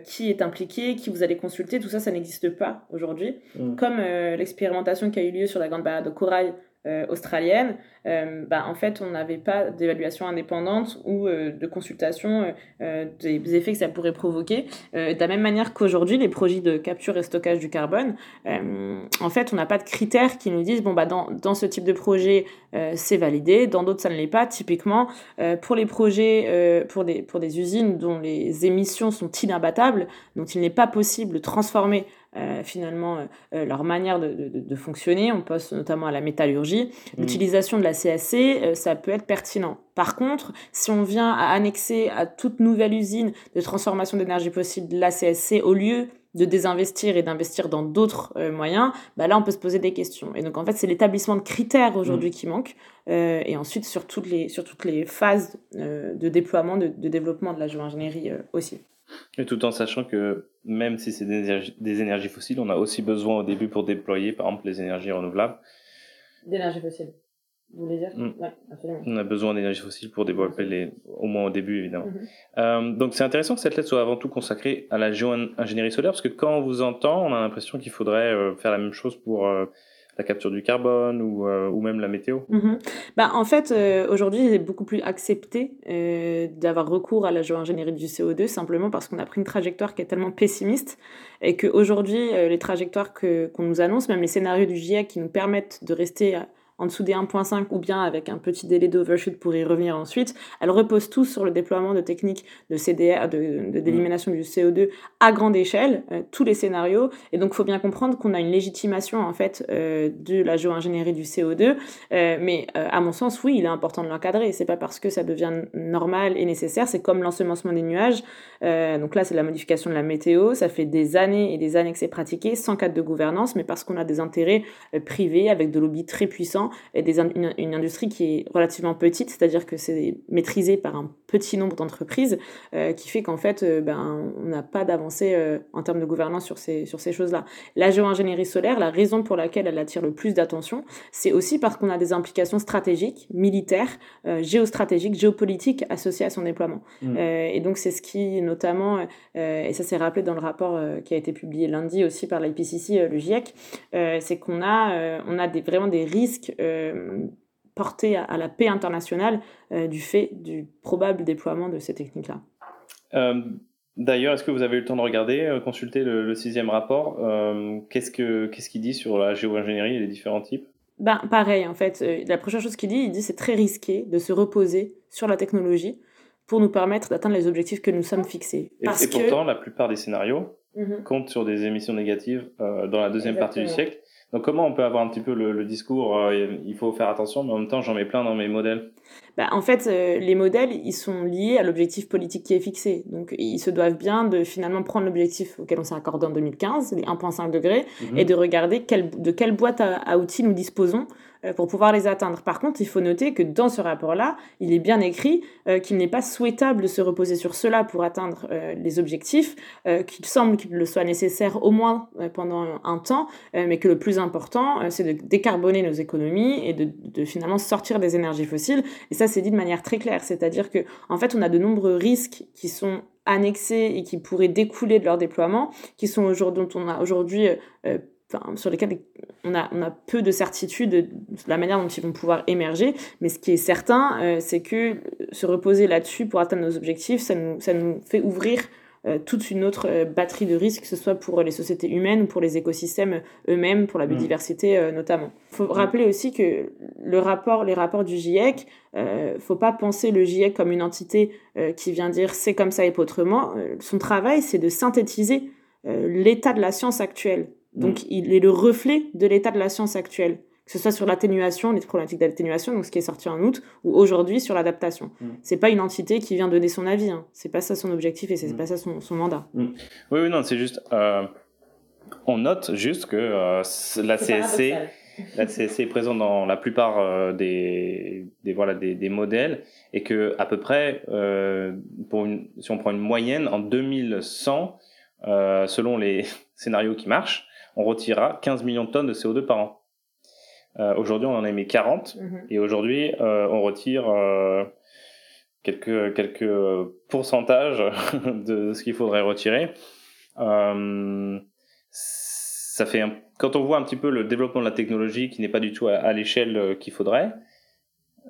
B: qui est impliqué, qui vous allez consulter, tout ça, ça n'existe pas aujourd'hui. Mm. Comme l'expérimentation qui a eu lieu sur la grande barrière de corail euh, australienne, euh, bah, en fait, on n'avait pas d'évaluation indépendante ou euh, de consultation des effets que ça pourrait provoquer. de la même manière qu'aujourd'hui, les projets de capture et stockage du carbone, en fait, on n'a pas de critères qui nous disent, bon, bah, dans, dans ce type de projet, c'est validé, dans d'autres, ça ne l'est pas. Typiquement, pour les projets, pour, des, pour des usines dont les émissions sont inabattables, dont il n'est pas possible de transformer finalement euh, euh, leur manière de, de, de, fonctionner. On pense notamment à la métallurgie. Mm. L'utilisation de la CSC, ça peut être pertinent. Par contre, si on vient à annexer à toute nouvelle usine de transformation d'énergie fossile de la CSC au lieu de désinvestir et d'investir dans d'autres moyens, bah là on peut se poser des questions. Et donc en fait c'est l'établissement de critères aujourd'hui mm. qui manque, euh, et ensuite sur toutes les, sur toutes les phases de déploiement, de, développement de la géo-ingénierie aussi.
A: Et tout en sachant que même si c'est des, énergies, fossiles, on a aussi besoin au début pour déployer, par exemple, les énergies renouvelables.
B: D'énergie fossile. Vous voulez dire? Mm.
A: Oui, absolument. On a besoin d'énergie fossile pour développer les, au moins au début, évidemment. Mm-hmm. Euh, donc c'est intéressant que cette lettre soit avant tout consacrée à la géo-ingénierie solaire, parce que quand on vous entend, on a l'impression qu'il faudrait euh, faire la même chose pour euh, la capture du carbone ou, euh, même la météo
B: mhm. bah, En fait, euh, aujourd'hui, il est beaucoup plus accepté euh, d'avoir recours à la géo-ingénierie du CO2 simplement parce qu'on a pris une trajectoire qui est tellement pessimiste et qu'aujourd'hui, les trajectoires qu'on nous annonce, même les scénarios du GIEC qui nous permettent de rester en dessous des 1.5 ou bien avec un petit délai d'overshoot pour y revenir ensuite. Elles reposent tous sur le déploiement de techniques de CDR, de, d'élimination du CO2 à grande échelle, euh, tous les scénarios. Et donc, il faut bien comprendre qu'on a une légitimation en fait euh, de la géo-ingénierie du CO2. Euh, mais à mon sens, oui, il est important de l'encadrer. C'est pas parce que ça devient normal et nécessaire. C'est comme l'ensemencement des nuages. donc là, c'est la modification de la météo. Ça fait des années et des années que c'est pratiqué sans cadre de gouvernance, mais parce qu'on a des intérêts privés avec de lobbies très puissants et des, une, industrie qui est relativement petite, c'est-à-dire que c'est maîtrisé par un petit nombre d'entreprises, euh, qui fait qu'en fait, euh, ben, on n'a pas d'avancée euh, en termes de gouvernance sur ces, sur ces choses-là. La géo-ingénierie solaire, la raison pour laquelle elle attire le plus d'attention, c'est aussi parce qu'on a des implications stratégiques, militaires, géostratégiques, géopolitiques associées à son déploiement. Mmh. et donc, c'est ce qui, notamment, et ça s'est rappelé dans le rapport qui a été publié lundi aussi par l'IPCC, le GIEC, c'est qu'on a, on a des, vraiment des risques euh, portée à, la paix internationale euh, du fait du probable déploiement de ces techniques-là.
A: Euh, d'ailleurs, est-ce que vous avez eu le temps de regarder, consulter le, sixième rapport Qu'est-ce qu'il dit sur la géo-ingénierie et les différents types?
B: Ben, Pareil, en fait. la prochaine chose qu'il dit, il dit c'est très risqué de se reposer sur la technologie pour nous permettre d'atteindre les objectifs que nous sommes fixés.
A: et, pourtant, la plupart des scénarios mhm. comptent sur des émissions négatives dans la deuxième partie du siècle. Donc comment on peut avoir un petit peu le, discours euh, il faut faire attention, mais en même temps j'en mets plein dans mes modèles
B: bah, En fait, euh, les modèles, ils sont liés à l'objectif politique qui est fixé. Donc ils se doivent bien de finalement prendre l'objectif auquel on s'est accordé en 2015, les 1,5 degrés, mhm. et de regarder de quelle boîte à outils nous disposons pour pouvoir les atteindre. Par contre, il faut noter que dans ce rapport-là, il est bien écrit euh, qu'il n'est pas souhaitable de se reposer sur cela pour atteindre euh, les objectifs, qu'il semble qu'il le soit nécessaire au moins pendant un temps, mais que le plus important, c'est de décarboner nos économies et de, de, finalement sortir des énergies fossiles. Et ça, c'est dit de manière très claire, c'est-à-dire que en fait, on a de nombreux risques qui sont annexés et qui pourraient découler de leur déploiement, qui sont aujourd'hui, dont on a aujourd'hui sur lesquels on a, on a peu de certitude de la manière dont ils vont pouvoir émerger. Mais ce qui est certain, euh, c'est que se reposer là-dessus pour atteindre nos objectifs, ça nous, ça nous fait ouvrir toute une autre batterie de risques, que ce soit pour les sociétés humaines ou pour les écosystèmes eux-mêmes, pour la mm. biodiversité notamment. Il faut rappeler aussi que le rapport, les rapports du GIEC, euh, faut pas penser le GIEC comme une entité qui vient dire c'est comme ça et pas autrement. son travail, c'est de synthétiser l'état de la science actuelle. Donc, mm. il est le reflet de l'état de la science actuelle que ce soit sur l'atténuation, les problématiques d'atténuation, donc ce qui est sorti en août, ou aujourd'hui sur l'adaptation. Ce mm. C'est pas une entité qui vient donner son avis, hein. c'est pas ça son objectif et c'est mm. pas ça son, son mandat.
A: Mm. Oui, oui, non, c'est juste. Euh, on note juste que euh, la CSC. La CSC est présente dans la plupart euh, des, des, voilà, des, des, modèles et que à peu près, pour une, si on prend une moyenne, en 2100, selon les scénarios qui marchent, on retirera 15 millions de tonnes de CO2 par an. Euh, aujourd'hui, on en a mis 40 mhm. et aujourd'hui, euh, on retire euh, quelques, quelques pourcentages de ce qu'il faudrait retirer. ça fait quand on voit un petit peu le développement de la technologie qui n'est pas du tout à l'échelle qu'il faudrait,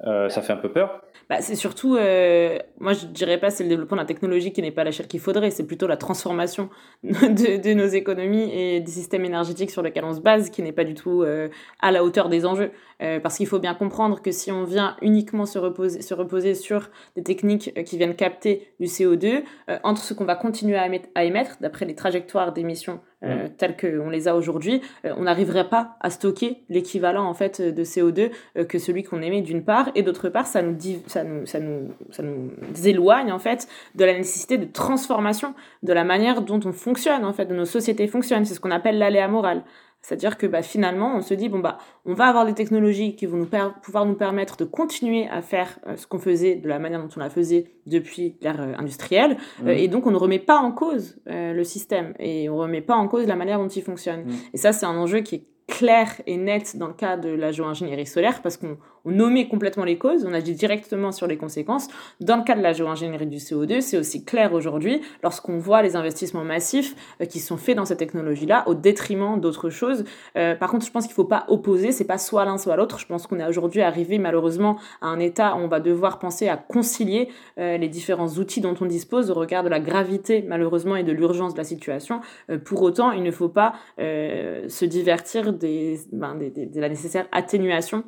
A: ça fait un peu peur.
B: Bah, c'est surtout, euh, moi je dirais pas c'est le développement de la technologie qui n'est pas à l'échelle qu'il faudrait, c'est plutôt la transformation de, nos économies et des systèmes énergétiques sur lesquels on se base qui n'est pas du tout euh, à la hauteur des enjeux. Euh, parce qu'il faut bien comprendre que si on vient uniquement se reposer, se reposer sur des techniques euh, qui viennent capter du CO2, euh, entre ce qu'on va continuer à émettre d'après les trajectoires d'émissions euh, telles qu'on les a aujourd'hui, on n'arriverait pas à stocker l'équivalent en fait de CO2 que celui qu'on émet d'une part, et d'autre part, ça nous, ça, nous, ça, nous, ça nous éloigne en fait de la nécessité de transformation de la manière dont on fonctionne en fait, de nos sociétés fonctionnent. C'est ce qu'on appelle l'aléa moral. C'est-à-dire que bah, finalement, on se dit, bon, bah, on va avoir des technologies qui vont nous pouvoir nous permettre de continuer à faire euh, ce qu'on faisait de la manière dont on la faisait depuis l'ère euh, industrielle. Euh, et donc, on ne remet pas en cause le système et on ne remet pas en cause la manière dont il fonctionne. Et ça, c'est un enjeu qui est clair et net dans le cas de la géo-ingénierie solaire parce qu'on on nommait complètement les causes, on agit directement sur les conséquences. Dans le cas de la géo-ingénierie du CO2, c'est aussi clair aujourd'hui lorsqu'on voit les investissements massifs euh, qui sont faits dans cette technologie-là au détriment d'autres choses. Euh, par contre, je pense qu'il ne faut pas opposer, c'est pas soit l'un soit l'autre. Je pense qu'on est aujourd'hui arrivé malheureusement à un état où on va devoir penser à concilier euh, les différents outils dont on dispose au regard de la gravité malheureusement et de l'urgence de la situation. pour autant, il ne faut pas se divertir des, ben, de la nécessaire atténuation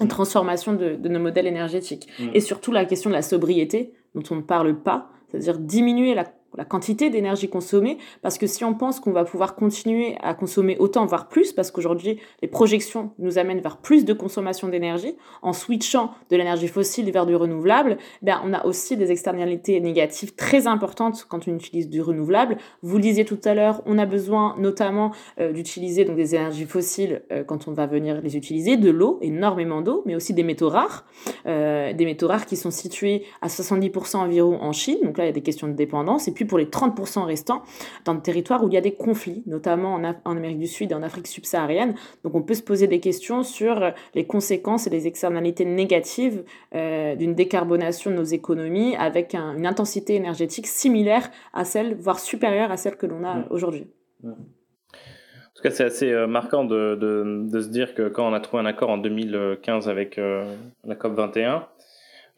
B: une transformation de, de, nos modèles énergétiques. Mm. Et surtout la question de la sobriété, dont on ne parle pas, c'est-à-dire diminuer la la quantité d'énergie consommée, parce que si on pense qu'on va pouvoir continuer à consommer autant, voire plus, parce qu'aujourd'hui les projections nous amènent vers plus de consommation d'énergie, en switchant de l'énergie fossile vers du renouvelable, ben on a aussi des externalités négatives très importantes quand on utilise du renouvelable. Vous le disiez tout à l'heure, on a besoin notamment euh, d'utiliser donc des énergies fossiles euh, quand on va venir les utiliser, de l'eau, énormément d'eau, mais aussi des métaux rares, euh, des métaux rares qui sont situés à 70% environ en Chine, donc là il y a des questions de dépendance, puis pour les 30% restants dans le territoire où il y a des conflits, notamment en, Amérique du Sud et en Afrique subsaharienne. Donc on peut se poser des questions sur les conséquences et les externalités négatives euh, d'une décarbonation de nos économies avec une intensité énergétique similaire à celle, voire supérieure à celle que l'on a mmh. aujourd'hui. Mmh.
A: En tout cas, c'est assez euh, marquant de, de, se dire que quand on a trouvé un accord en 2015 avec euh, la COP 21,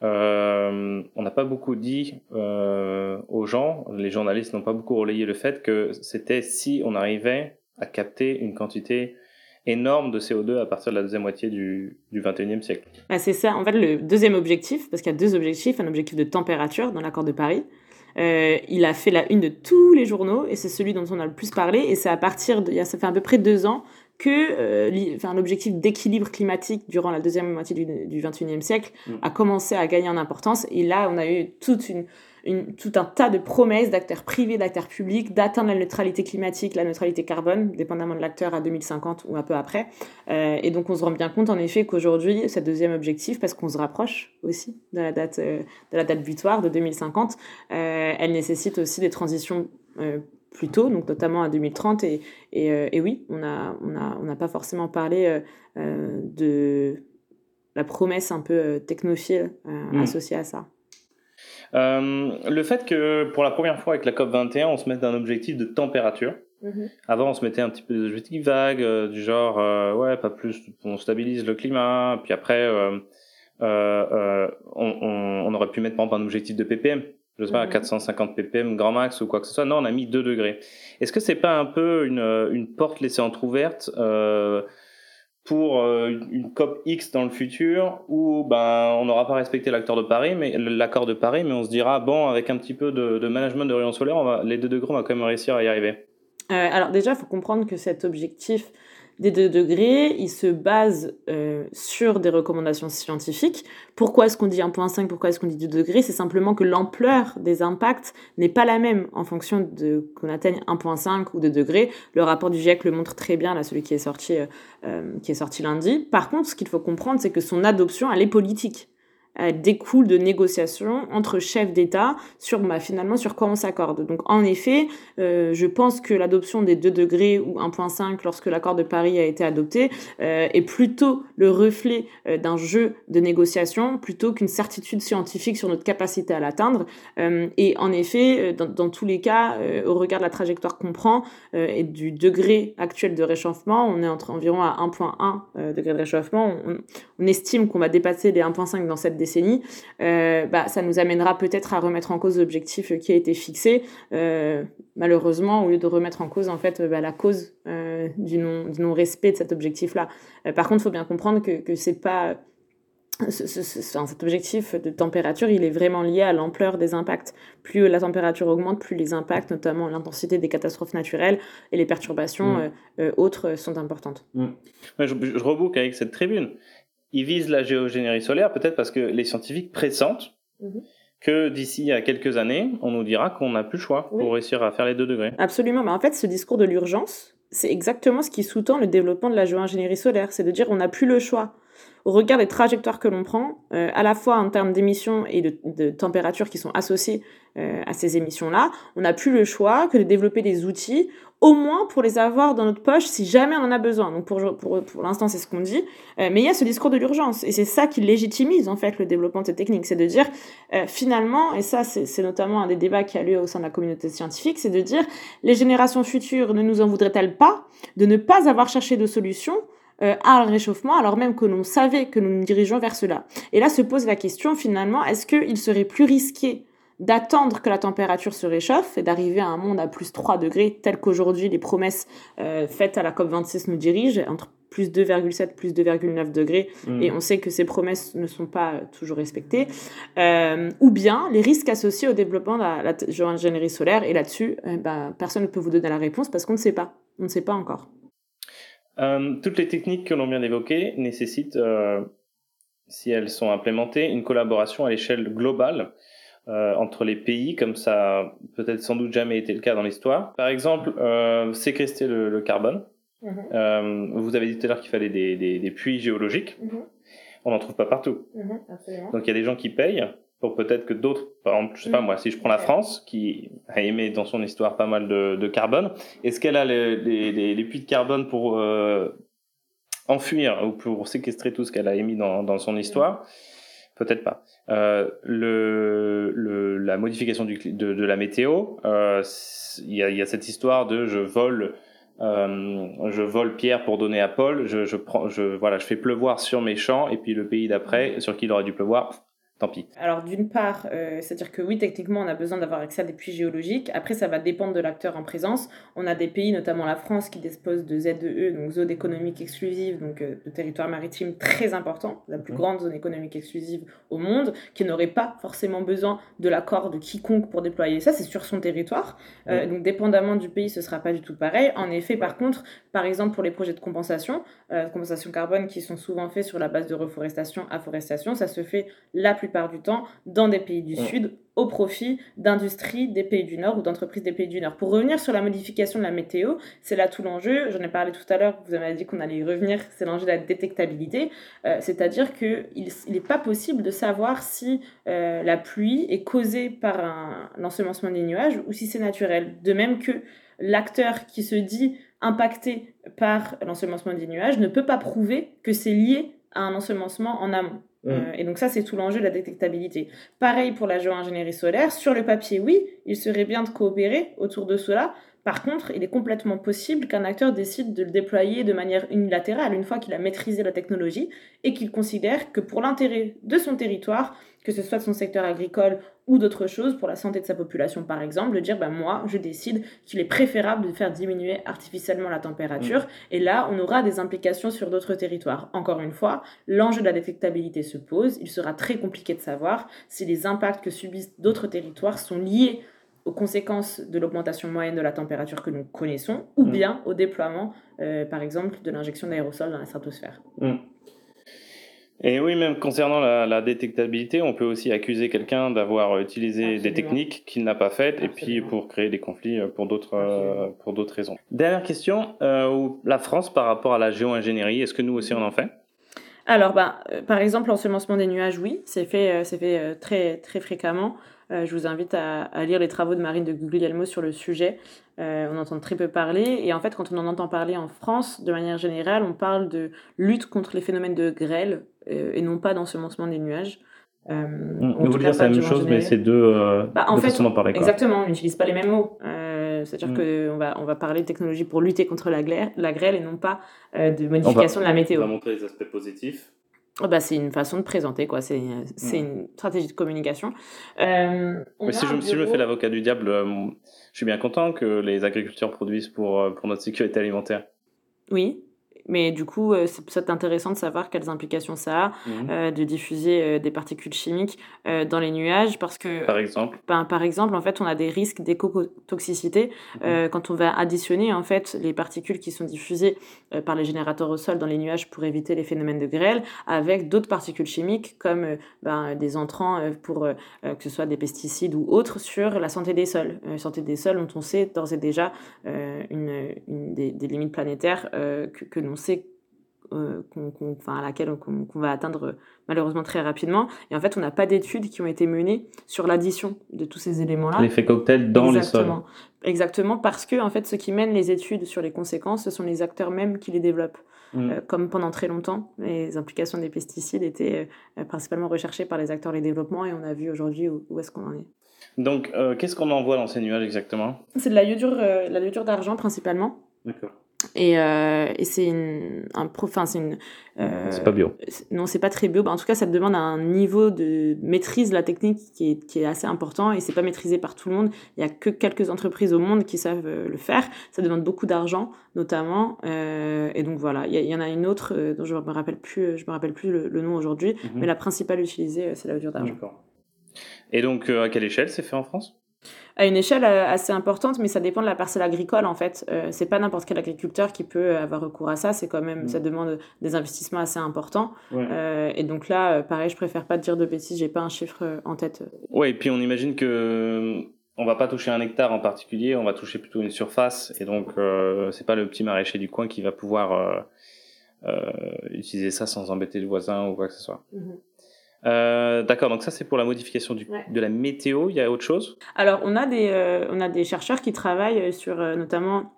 A: euh, on n'a pas beaucoup dit euh, aux gens, les journalistes n'ont pas beaucoup relayé le fait que c'était si on arrivait à capter une quantité énorme de CO2 à partir de la deuxième moitié du, du 21e siècle.
B: C'est ça, en fait, le deuxième objectif, parce qu'il y a deux objectifs, un objectif de température dans l'accord de Paris. Euh, il a fait la une de tous les journaux et c'est celui dont on a le plus parlé et c'est à partir ça fait à peu près deux ans que euh, enfin, l'objectif d'équilibre climatique durant la deuxième moitié du, du 21e siècle mm. a commencé à gagner en importance. Et là, on a eu toute une, une, tout un tas de promesses d'acteurs privés, d'acteurs publics, d'atteindre la neutralité climatique, la neutralité carbone, dépendamment de l'acteur à 2050 ou un peu après. Euh, et donc, on se rend bien compte, en effet, qu'aujourd'hui, ce deuxième objectif, parce qu'on se rapproche aussi de la date, euh, de la date butoir de 2050, euh, elle nécessite aussi des transitions plus tôt, donc notamment à 2030. Et, et, euh, et oui, on n'a on a, on a pas forcément parlé euh, euh, de la promesse un peu technophile mmh. associée à ça.
A: le fait que pour la première fois avec la COP21, on se mette un objectif de température. Mmh. Avant, on se mettait un petit peu des objectifs vagues, du genre, ouais, pas plus, on stabilise le climat. Puis après, on, on, on, aurait pu mettre par exemple un objectif de ppm je sais pas, à 450 ppm grand max ou quoi que ce soit. Non, on a mis 2 degrés. Est-ce que c'est pas un peu une, une porte laissée entrouverte euh, pour euh, une COP X dans le futur où ben on n'aura pas respecté l'accord de Paris, mais l'accord de Paris, mais on se dira bon avec un petit peu de, de management de rayon solaire, on va, les 2 degrés, on va quand même réussir à y arriver.
B: Euh, alors déjà, il faut comprendre que cet objectif des 2 degrés, il se base euh, sur des recommandations scientifiques. Pourquoi est-ce qu'on dit 1.5, pourquoi est-ce qu'on dit 2 degrés? C'est simplement que l'ampleur des impacts n'est pas la même en fonction de qu'on atteigne 1.5 ou 2 degrés. Le rapport du GIEC le montre très bien, là, celui qui est sorti, euh, euh, qui est sorti lundi. Par contre, ce qu'il faut comprendre, c'est que son adoption, elle est politique. Euh, découle de négociations entre chefs d'État sur bah, finalement sur quoi on s'accorde. Donc en effet, euh, je pense que l'adoption des 2 degrés ou 1.5 lorsque l'accord de Paris a été adopté euh, est plutôt le reflet d'un jeu de négociation plutôt qu'une certitude scientifique sur notre capacité à l'atteindre. Et en effet, dans, dans, tous les cas, au regard de la trajectoire qu'on prend et du degré actuel de réchauffement, on est entre environ à 1.1 degré de réchauffement. On, on estime qu'on va dépasser les 1.5 dans cette décennie, euh, bah, ça nous amènera peut-être à remettre en cause l'objectif qui a été fixé. Euh, malheureusement, au lieu de remettre en cause en fait bah, la cause euh, du non du non respect de cet objectif-là. Par contre, il faut bien comprendre que que c'est pas ce, ce, ce, cet objectif de température, il est vraiment lié à l'ampleur des impacts. Plus la température augmente, plus les impacts, notamment l'intensité des catastrophes naturelles et les perturbations mmh. euh, autres, sont importantes.
A: Mmh. Ouais, je, je reboucle avec cette tribune ils visent la géogénérie solaire peut-être parce que les scientifiques pressentent mmh. que d'ici à quelques années, on nous dira qu'on n'a plus le choix oui. pour réussir à faire les deux degrés.
B: Absolument. Mais en fait, ce discours de l'urgence, c'est exactement ce qui sous-tend le développement de la géoingénierie solaire. C'est de dire on n'a plus le choix. Au regard des trajectoires que l'on prend, euh, à la fois en termes d'émissions et de, de température qui sont associées euh, à ces émissions-là, on n'a plus le choix que de développer des outils au moins pour les avoir dans notre poche si jamais on en a besoin. Donc pour, l'instant, c'est ce qu'on dit. Euh, mais il y a ce discours de l'urgence. Et c'est ça qui légitimise en fait le développement de ces techniques. C'est de dire finalement, et ça c'est notamment un des débats qui a lieu au sein de la communauté scientifique, c'est de dire les générations futures ne nous en voudraient-elles pas de ne pas avoir cherché de solution euh, à un réchauffement alors même que l'on savait que nous nous dirigeons vers cela. Et là se pose la question finalement, est-ce qu'il serait plus risqué d'attendre que la température se réchauffe et d'arriver à un monde à plus 3 degrés, tel qu'aujourd'hui les promesses euh, faites à la COP26 nous dirigent, entre plus 2,7, plus 2,9 degrés, mmh. et on sait que ces promesses ne sont pas euh, toujours respectées, euh, ou bien les risques associés au développement de la, la géoingénierie solaire, et là-dessus, euh, ben, personne ne peut vous donner la réponse parce qu'on ne sait pas, on ne sait pas encore.
A: Euh, toutes les techniques que l'on vient d'évoquer nécessitent, si elles sont implémentées, une collaboration à l'échelle globale euh, entre les pays, comme ça peut-être sans doute jamais été le cas dans l'histoire. Par exemple, euh, séquestrer le, le carbone. Mm -hmm. euh, vous avez dit tout à l'heure qu'il fallait des, des, des, puits géologiques. Mm -hmm. On n'en trouve pas partout. Mm -hmm, Donc il y a des gens qui payent pour peut-être que d'autres, par exemple, je sais pas moi, si je prends la France, qui a émis dans son histoire pas mal de, de carbone, est-ce qu'elle a les, les, les, puits de carbone pour euh, enfuir ou pour séquestrer tout ce qu'elle a émis dans, dans son histoire? Peut-être pas. Euh, le, le, la modification du, de, de la météo, euh, il y, a, y, a, cette histoire de je vole, euh, je vole pierre pour donner à Paul, je, je, prends, je, voilà, je fais pleuvoir sur mes champs et puis le pays d'après, sur qui il aurait dû pleuvoir, tant pis.
B: Alors d'une part, euh, c'est-à-dire que oui, techniquement, on a besoin d'avoir accès à des puits géologiques. Après, ça va dépendre de l'acteur en présence. On a des pays, notamment la France, qui dispose de ZEE, donc zone économique exclusive, donc euh, de territoire maritime très important, la plus mmh. grande zone économique exclusive au monde, qui n'aurait pas forcément besoin de l'accord de quiconque pour déployer ça. C'est sur son territoire. Mmh. Euh, donc dépendamment du pays, ce sera pas du tout pareil. En effet, par contre, par exemple pour les projets de compensation, compensation carbone, qui sont souvent faits sur la base de reforestation, afforestation, ça se fait la plupart plupart du temps dans des pays du ouais. Sud au profit d'industries des pays du Nord ou d'entreprises des pays du Nord. Pour revenir sur la modification de la météo, c'est là tout l'enjeu. J'en ai parlé tout à l'heure, vous avez dit qu'on allait y revenir, c'est l'enjeu de la détectabilité. Euh, C'est-à-dire qu'il n'est pas possible de savoir si euh, la pluie est causée par un, un ensemencement des nuages ou si c'est naturel. De même que l'acteur qui se dit impacté par l'ensemencement des nuages ne peut pas prouver que c'est lié à un ensemencement en amont. Mmh. Euh, et donc ça, c'est tout l'enjeu de la détectabilité. Pareil pour la géo-ingénierie solaire. Sur le papier, oui, il serait bien de coopérer autour de cela. Par contre, il est complètement possible qu'un acteur décide de le déployer de manière unilatérale une fois qu'il a maîtrisé la technologie et qu'il considère que pour l'intérêt de son territoire, que ce soit de son secteur agricole ou d'autres choses, pour la santé de sa population par exemple, de dire ben moi je décide qu'il est préférable de faire diminuer artificiellement la température, mm. et là on aura des implications sur d'autres territoires. Encore une fois, l'enjeu de la détectabilité se pose, il sera très compliqué de savoir si les impacts que subissent d'autres territoires sont liés aux conséquences de l'augmentation moyenne de la température que nous connaissons, ou mm. bien au déploiement, euh, par exemple, de l'injection d'aérosols dans la stratosphère. Mm.
A: Et oui, même concernant la, détectabilité, on peut aussi accuser quelqu'un d'avoir utilisé des techniques qu'il n'a pas faites, et puis pour créer des conflits euh, pour d'autres euh, pour d'autres raisons. Dernière question, la France par rapport à la géo-ingénierie, est-ce que nous aussi on en fait?
B: Alors, bah, par exemple, l'ensemencement des nuages, oui, c'est fait, c'est fait très, très fréquemment. Euh, je vous invite à, lire les travaux de Marine de Guglielmo sur le sujet. Euh, on entend très peu parler. Et en fait, quand on en entend parler en France, de manière générale, on parle de lutte contre les phénomènes de grêle euh, et non pas d'ensemencement des nuages.
A: Euh, on veut dire c'est la même chose, mais c'est deux, bah, en fait,
B: parler. Exactement, on n'utilise pas les mêmes mots. C'est-à-dire mm. qu'on va, on va parler de technologie pour lutter contre la, la grêle et non pas de modification de la météo.
A: On va montrer les aspects positifs
B: bah, c'est une façon de présenter, quoi. C'est, c'est une stratégie de communication.
A: Euh, Mais si je, si je, me fais l'avocat du diable, euh, je suis bien content que les agriculteurs produisent pour, euh, pour notre sécurité alimentaire.
B: Oui, mais du coup, euh, c'est intéressant de savoir quelles implications ça a mhm. euh, de diffuser euh, des particules chimiques dans les nuages parce que...
A: Par exemple
B: ben, Par exemple, en fait, on a des risques d'écotoxicité mhm. quand on va additionner en fait les particules qui sont diffusées par les générateurs au sol dans les nuages pour éviter les phénomènes de grêle avec d'autres particules chimiques comme ben, des entrants pour que ce soit des pesticides ou autres sur la santé des sols. La santé des sols dont on sait d'ores et déjà une des, des, limites planétaires que, que nous sait euh, enfin, à laquelle qu'on va atteindre euh, malheureusement très rapidement. Et en fait, on n'a pas d'études qui ont été menées sur l'addition de tous ces éléments-là.
A: L'effet cocktail dans les sols.
B: Exactement, parce que en fait, ceux qui mènent les études sur les conséquences, ce sont les acteurs mêmes qui les développent. Mm. Euh, comme pendant très longtemps, les implications des pesticides étaient principalement recherchées par les acteurs des développements et on a vu aujourd'hui où, est-ce qu'on en est.
A: Donc, qu'est-ce qu'on envoie dans ces nuages exactement?
B: C'est de la iodure, la iodure d'argent principalement.
A: D'accord.
B: Et, euh, et c'est une, un enfin c'est une.
A: Euh, c'est pas bio.
B: Non, c'est pas très bio. Bah, en tout cas, ça te demande un niveau de maîtrise de la technique qui est, qui est assez important et c'est pas maîtrisé par tout le monde. Il y a que quelques entreprises au monde qui savent euh, le faire. Ça demande beaucoup d'argent, notamment. Euh, et donc voilà, il y, en a une autre euh, dont je me rappelle plus, je me rappelle plus le, nom aujourd'hui, mhm. mais la principale utilisée, c'est la voiture d'argent.
A: Et donc, à quelle échelle c'est fait en France?
B: À une échelle euh, assez importante, mais ça dépend de la parcelle agricole en fait. Euh, c'est pas n'importe quel agriculteur qui peut avoir recours à ça. C'est quand même, ça mm. demande des investissements assez importants. Euh, et donc là, pareil, je préfère pas te dire de bêtises. J'ai pas un chiffre en tête.
A: Ouais, et puis on imagine que on va pas toucher un hectare en particulier, on va toucher plutôt une surface. Et donc c'est pas le petit maraîcher du coin qui va pouvoir utiliser ça sans embêter le voisin ou quoi que ce soit. Mm-hmm. Euh, d'accord, donc ça c'est pour la modification du, de la météo. Il y a autre chose?
B: Alors on a des, euh, on a des chercheurs qui travaillent sur euh, notamment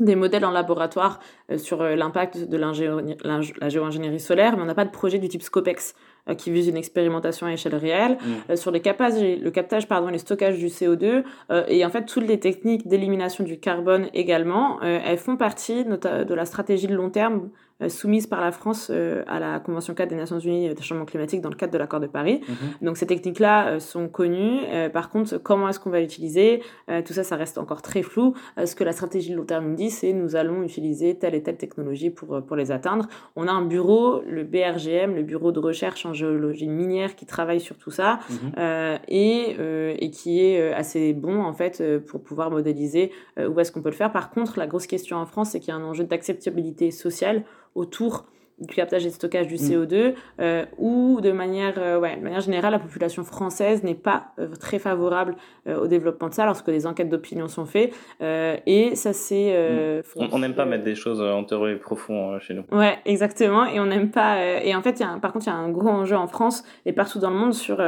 B: des modèles en laboratoire sur l'impact de la géo-ingénierie solaire, mais on n'a pas de projet du type Scopex qui vise une expérimentation à échelle réelle, mm. sur les le captage pardon, et le stockage du CO2, et en fait toutes les techniques d'élimination du carbone également, elles font partie de la stratégie de long terme soumise par la France euh, à la Convention 4 des Nations Unies des changements climatiques dans le cadre de l'accord de Paris. Mhm. Donc ces techniques-là euh, sont connues. par contre, comment est-ce qu'on va l'utiliser Tout ça, ça reste encore très flou. ce que la stratégie de long terme nous dit, c'est nous allons utiliser telle et telle technologie pour, pour les atteindre. On a un bureau, le BRGM, le bureau de recherche en géologie minière, qui travaille sur tout ça mhm. et, et qui est assez bon en fait pour pouvoir modéliser où est-ce qu'on peut le faire. Par contre, la grosse question en France, c'est qu'il y a un enjeu d'acceptabilité sociale autour du captage et stockage du mm. CO2, euh, ou de manière, euh, ouais, de manière générale, la population française n'est pas euh, très favorable au développement de ça, lorsque des enquêtes d'opinion sont faites. et ça, c'est...
A: Mm. on n'aime pas mettre des choses enterrées et profondes chez nous.
B: Ouais, exactement. Et on n'aime pas... et en fait, y a par contre, il y a un gros enjeu en France et partout dans le monde sur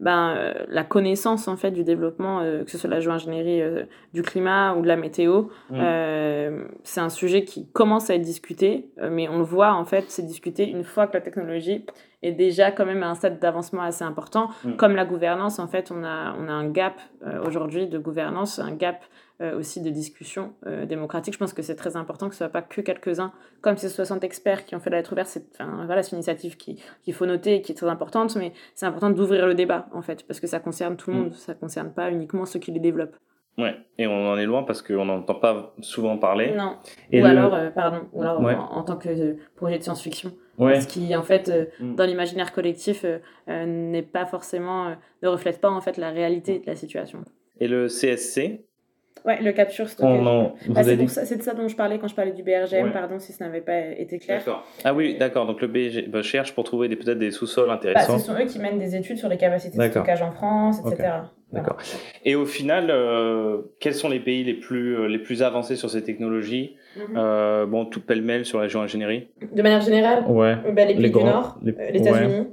B: ben, euh, la connaissance en fait du développement, euh, que ce soit la géo-ingénierie euh, du climat ou de la météo, mm. c'est un sujet qui commence à être discuté, mais on le voit en fait, c'est discuté une fois que la technologie est déjà quand même à un stade d'avancement assez important.
A: Mm.
B: Comme la gouvernance, en fait, on a, on a un gap euh, aujourd'hui de gouvernance, un gap euh, aussi de discussion euh, démocratique. Je pense que c'est très important que ce soit pas que quelques-uns, comme ces 60 experts qui ont fait la lettre ouverte. C'est enfin, voilà, une initiative qu'il qui faut noter et qui est très importante, mais c'est important d'ouvrir le débat, en fait, parce que ça concerne tout le
A: Mm.
B: monde, ça concerne pas uniquement ceux qui les développent.
A: Ouais, et on en est loin parce qu'on n'entend pas souvent parler.
B: Non.
A: Et
B: ou
A: le-
B: alors, euh, pardon, ou alors
A: Ouais.
B: en, en tant que projet de science-fiction.
A: Ouais.
B: Ce qui, en fait, euh,
A: Mm.
B: dans l'imaginaire collectif, euh, euh, n'est pas forcément, euh, ne reflète pas en fait la réalité de la situation.
A: Et le CSC,
B: Ouais, le capture stockage.
A: en...
B: Bah,
A: avez
B: c'est,
A: dit
B: ça, de ça dont je parlais quand je parlais du BRGM,
A: Ouais.
B: pardon si ce n'avait pas été clair.
A: D'accord. Ah oui, d'accord. Donc le BG bah, cherche pour trouver des- peut-être des sous-sols
B: Bah,
A: intéressants.
B: ce sont eux qui mènent des études sur les capacités de stockage en France, etc. Voilà.
A: D'accord. Et au final, euh, quels sont les pays les plus, euh, les plus avancés sur ces technologies
B: Mhm.
A: Euh, Bon, tout pêle-mêle sur la géo-ingénierie.
B: De manière générale,
A: Ouais.
B: bah, les pays
A: Les
B: du
A: grands-
B: Nord,
A: les-
B: euh, les États-Unis,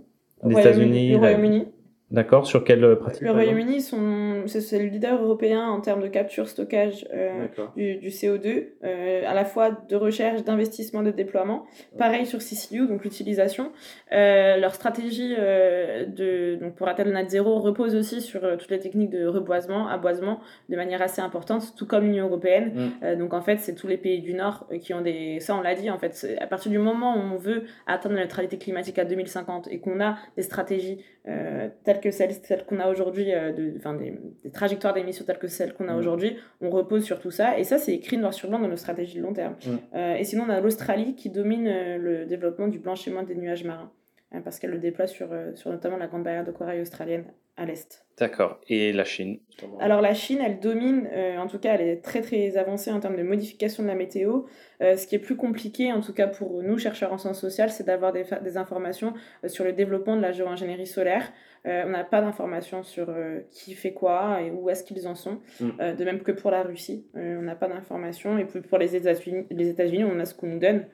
A: Les États-Unis,
B: le
A: la-
B: Royaume-Uni.
A: D'accord. Sur quelle pratique
B: Le Royaume-Uni, sont- c'est, le leader européen en termes de capture, stockage euh, du, du CO2, euh, à la fois de recherche, d'investissement, de déploiement. Pareil sur CCU, donc l'utilisation. Euh, leur stratégie euh, de, donc pour atteindre le net zéro repose aussi sur euh, toutes les techniques de reboisement, aboisement, de manière assez importante, tout comme l'Union européenne.
A: Mm.
B: Euh, donc en fait, c'est tous les pays du Nord euh, qui ont des... Ça, on l'a dit, en fait, à partir du moment où on veut atteindre la neutralité climatique à 2050 et qu'on a des stratégies euh, telles que celles, celles qu'on a aujourd'hui, euh, de, enfin, des, des trajectoires d'émissions telles que celles qu'on a
A: Mm.
B: aujourd'hui, on repose sur tout ça. Et ça, c'est écrit noir sur blanc dans nos stratégies de long terme.
A: Mm.
B: Euh, et sinon, on a l'Australie qui domine euh, le développement du blanchiment des nuages marins, hein, parce qu'elle le déploie sur, sur notamment la grande barrière de corail australienne à l'est.
A: D'accord. Et la Chine?
B: Alors la Chine, elle domine, euh, en tout cas, elle est très très avancée en termes de modification de la météo. Euh, ce qui est plus compliqué, en tout cas pour nous, chercheurs en sciences sociales, c'est d'avoir des, informations euh, sur le développement de la géo-ingénierie solaire. Euh, on n'a pas d'informations sur euh, qui fait quoi et où est-ce qu'ils en sont.
A: Mm.
B: Euh, de même que pour la Russie, on n'a pas d'informations. Et puis pour les États-Unis, les États-Unis, on a ce qu'on nous donne.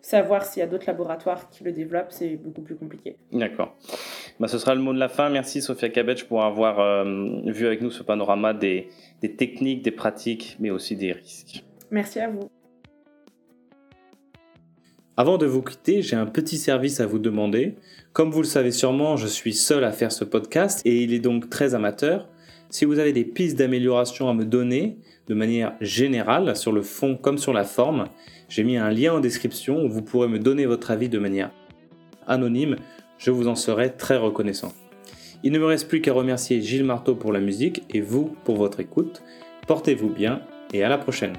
B: Savoir s'il y a d'autres laboratoires qui le développent, c'est beaucoup plus compliqué.
A: D'accord. Bah, ce sera le mot de la fin. Merci Sophia Kabetch pour avoir vu avec nous ce panorama des, des techniques, des pratiques, mais aussi des risques.
B: Merci à vous.
A: Avant de vous quitter, j'ai un petit service à vous demander. Comme vous le savez sûrement, je suis seul à faire ce podcast et il est donc très amateur. Si vous avez des pistes d'amélioration à me donner de manière générale, sur le fond comme sur la forme, j'ai mis un lien en description où vous pourrez me donner votre avis de manière anonyme. Je vous en serai très reconnaissant. Il ne me reste plus qu'à remercier Gilles Marteau pour la musique et vous pour votre écoute. Portez-vous bien et à la prochaine.